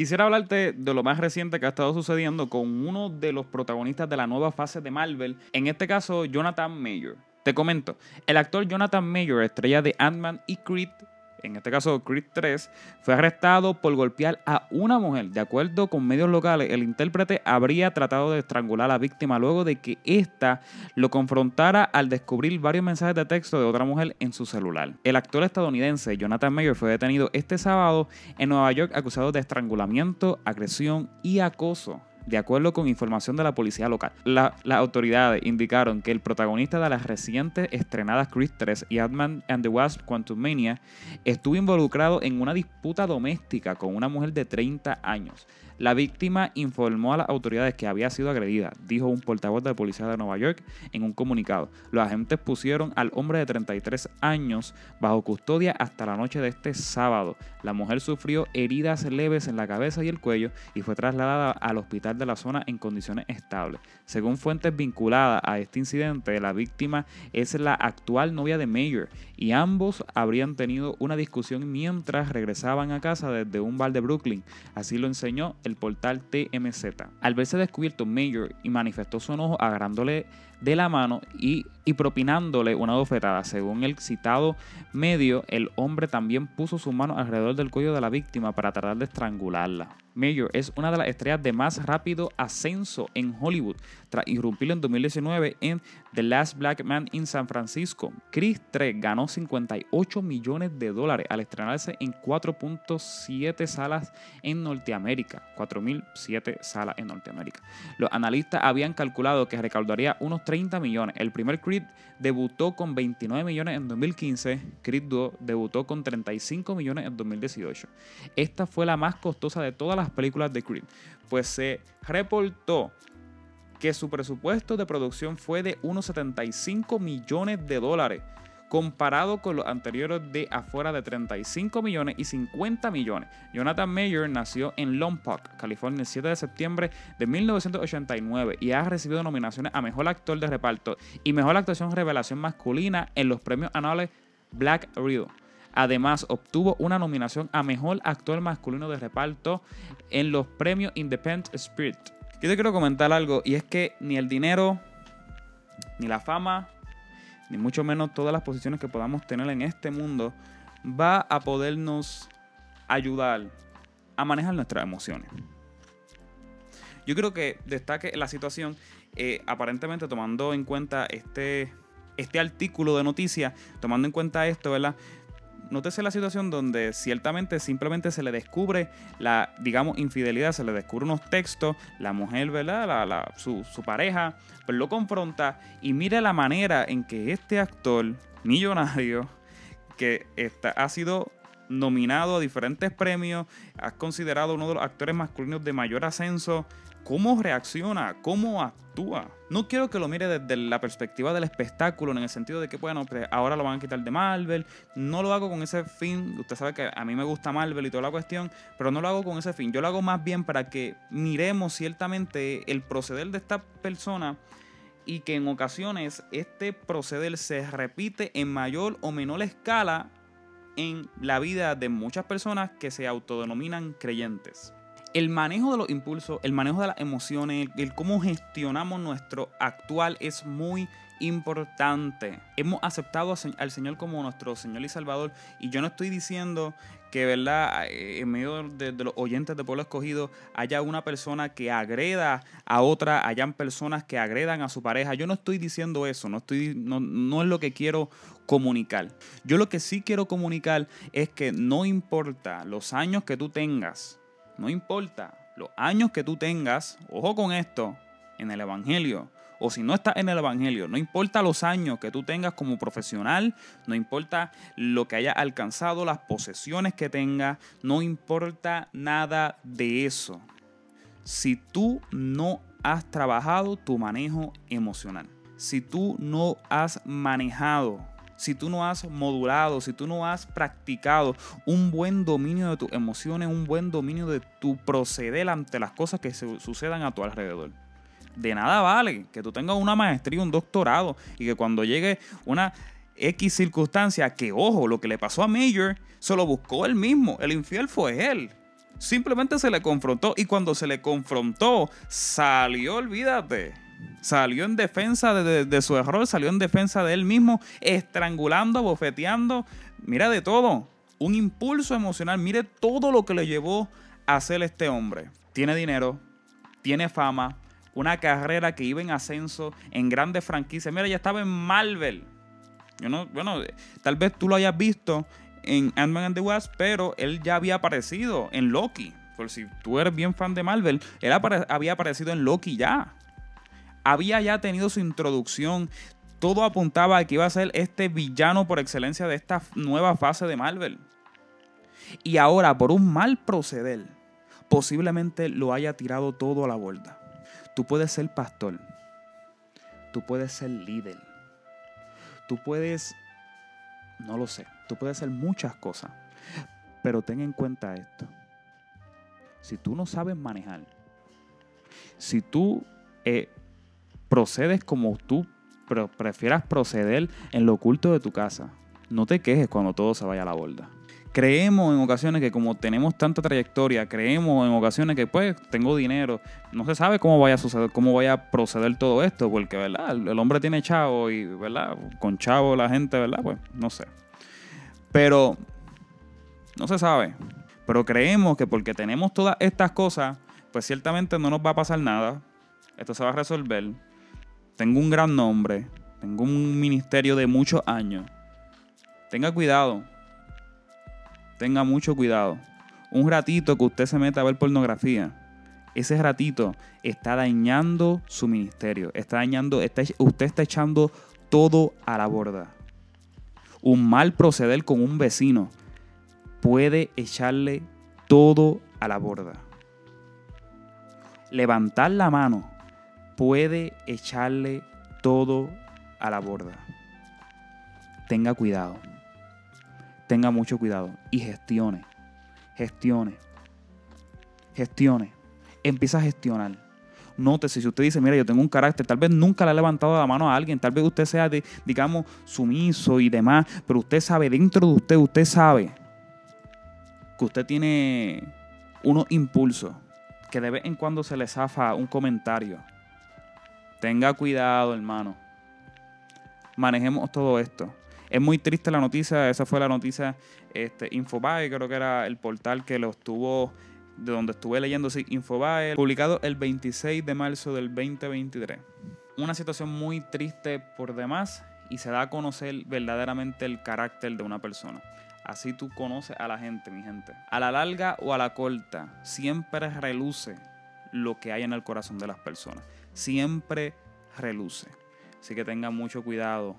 Quisiera hablarte de lo más reciente que ha estado sucediendo con uno de los protagonistas de la nueva fase de Marvel, en este caso Jonathan Mayer. Te comento, el actor Jonathan Mayer, estrella de Ant-Man y Creed, en este caso Creed 3, fue arrestado por golpear a una mujer. De acuerdo con medios locales, el intérprete habría tratado de estrangular a la víctima luego de que ésta lo confrontara al descubrir varios mensajes de texto de otra mujer en su celular. El actor estadounidense Jonathan Mayer fue detenido este sábado en Nueva York acusado de estrangulamiento, agresión y acoso de acuerdo con información de la policía local. las autoridades indicaron que el protagonista de las recientes estrenadas Creed 3 y Ant-Man and the Wasp Quantumania estuvo involucrado en una disputa doméstica con una mujer de 30 años. La víctima informó a las autoridades que había sido agredida, dijo un portavoz de la policía de Nueva York en un comunicado. Los agentes pusieron al hombre de 33 años bajo custodia hasta la noche de este sábado. La mujer sufrió heridas leves en la cabeza y el cuello y fue trasladada al hospital de la zona en condiciones estables. Según fuentes vinculadas a este incidente, la víctima es la actual novia de Mayer y ambos habrían tenido una discusión mientras regresaban a casa desde un bar de Brooklyn. Así lo enseñó el portal TMZ. Al verse descubierto, Mayer y manifestó su enojo agarrándole de la mano y, y, propinándole una bofetada. Según el citado medio, el hombre también puso su mano alrededor del cuello de la víctima para tratar de estrangularla. Mayer es una de las estrellas de más rápido ascenso en Hollywood, tras irrumpir en 2019 en The Last Black Man in San Francisco. Chris 3 ganó 58 millones de dólares al estrenarse en 4.7 salas en Norteamérica. 4.007 salas en Norteamérica. Los analistas habían calculado que recaudaría unos 30 millones. El primer Creed debutó con 29 millones en 2015. Creed 2 debutó con 35 millones en 2018. Esta fue la más costosa de todas las películas de Creed, pues se reportó que su presupuesto de producción fue de unos 75 millones de dólares, comparado con los anteriores de afuera de 35 millones y 50 millones. Jonathan Mayer nació en Lompoc, California, el 7 de septiembre de 1989 y ha recibido nominaciones a Mejor Actor de Reparto y Mejor Actuación Revelación Masculina en los premios anuales Black Reel. Además, obtuvo una nominación a Mejor Actor Masculino de Reparto en los premios Independent Spirit. Yo te quiero comentar algo, y es que ni el dinero, ni la fama, ni mucho menos todas las posiciones que podamos tener en este mundo, va a podernos ayudar a manejar nuestras emociones. Yo creo que destaque la situación, eh, aparentemente tomando en cuenta este, este artículo de noticias, tomando en cuenta esto, ¿verdad? Nótese la situación donde ciertamente simplemente se le descubre la, digamos, infidelidad, se le descubre unos textos, la mujer, ¿verdad? La, su, pareja, pues lo confronta y mire la manera en que este actor millonario, que está, ha sido nominado a diferentes premios, ha considerado uno de los actores masculinos de mayor ascenso cómo reacciona, cómo actúa. No quiero que lo mire desde la perspectiva del espectáculo, en el sentido de que, bueno, pues ahora lo van a quitar de Marvel. No lo hago con ese fin. Usted sabe que a mí me gusta Marvel y toda la cuestión, pero no lo hago con ese fin. Yo lo hago más bien para que miremos ciertamente el proceder de esta persona y que en ocasiones este proceder se repite en mayor o menor escala en la vida de muchas personas que se autodenominan creyentes el manejo de los impulsos, el manejo de las emociones, el, cómo gestionamos nuestro actual es muy importante. Hemos aceptado al Señor como nuestro Señor y Salvador y yo no estoy diciendo que, ¿verdad? Eh, en medio de, los oyentes de Pueblo Escogido haya una persona que agreda a otra, hayan personas que agredan a su pareja. Yo no estoy diciendo eso, no, estoy, no, no es lo que quiero comunicar. Yo lo que sí quiero comunicar es que no importa los años que tú tengas, no importa los años que tú tengas, ojo con esto, en el Evangelio, o si no estás en el Evangelio, no importa los años que tú tengas como profesional, no importa lo que hayas alcanzado, las posesiones que tengas, no importa nada de eso. Si tú no has trabajado tu manejo emocional, si tú no has manejado si tú no has modulado, si tú no has practicado un buen dominio de tus emociones, un buen dominio de tu proceder ante las cosas que sucedan a tu alrededor. De nada vale que tú tengas una maestría, un doctorado y que cuando llegue una X circunstancia, que ojo, lo que le pasó a Major, se lo buscó él mismo, el infiel fue él. Simplemente se le confrontó y cuando se le confrontó, salió, olvídate. Salió en defensa de, de su error, salió en defensa de él mismo, estrangulando, bofeteando. Mira de todo. Un impulso emocional. Mire todo lo que le llevó a hacer este hombre. Tiene dinero, tiene fama, una carrera que iba en ascenso en grandes franquicias. Mira, ya estaba en Marvel. Yo no, bueno, tal vez tú lo hayas visto en Ant-Man and the Wasp, pero él ya había aparecido en Loki. Por si tú eres bien fan de Marvel, él había aparecido en Loki ya. Había ya tenido su introducción. Todo apuntaba a que iba a ser este villano por excelencia de esta nueva fase de Marvel. Y ahora, por un mal proceder, posiblemente lo haya tirado todo a la borda. Tú puedes ser pastor. Tú puedes ser líder. Tú puedes, no lo sé, tú puedes hacer muchas cosas. Pero ten en cuenta esto. Si tú no sabes manejar, si tú eh, procedes como tú prefieras proceder en lo oculto de tu casa, no te quejes cuando todo se vaya a la borda creemos en ocasiones que como tenemos tanta trayectoria, creemos en ocasiones que pues tengo dinero, no se sabe cómo vaya a suceder, cómo vaya a proceder todo esto, porque verdad, el, hombre tiene chavo y verdad, con chavo la gente, verdad, pues no sé. Pero no se sabe. Pero creemos que porque tenemos todas estas cosas, pues ciertamente no nos va a pasar nada. Esto se va a resolver. Tengo un gran nombre, tengo un ministerio de muchos años. Tenga cuidado tenga mucho cuidado. Un ratito que usted se meta a ver pornografía, ese ratito está dañando su ministerio, está dañando, usted está echando todo a la borda. Un mal proceder con un vecino puede echarle todo a la borda. Levantar la mano puede echarle todo a la borda. Tenga cuidado tenga mucho cuidado y gestione. Gestione. Gestione. Empieza a gestionar. Nótese, si usted dice, mira, yo tengo un carácter, tal vez nunca le ha levantado la mano a alguien, tal vez usted sea, digamos, sumiso y demás, pero usted sabe, dentro de usted, usted sabe que usted tiene unos impulsos, que de vez en cuando se le zafa un comentario. Tenga cuidado, hermano. Manejemos todo esto. Es muy triste la noticia, esa fue la noticia este, Infobae, creo que era el portal que lo estuvo, de donde estuve leyendo, sí, Infobae, publicado el 26 de marzo del 2023. Una situación muy triste por demás y se da a conocer verdaderamente el carácter de una persona. Así tú conoces a la gente, mi gente. A la larga o a la corta, siempre reluce lo que hay en el corazón de las personas. Siempre reluce. Así que tengan mucho cuidado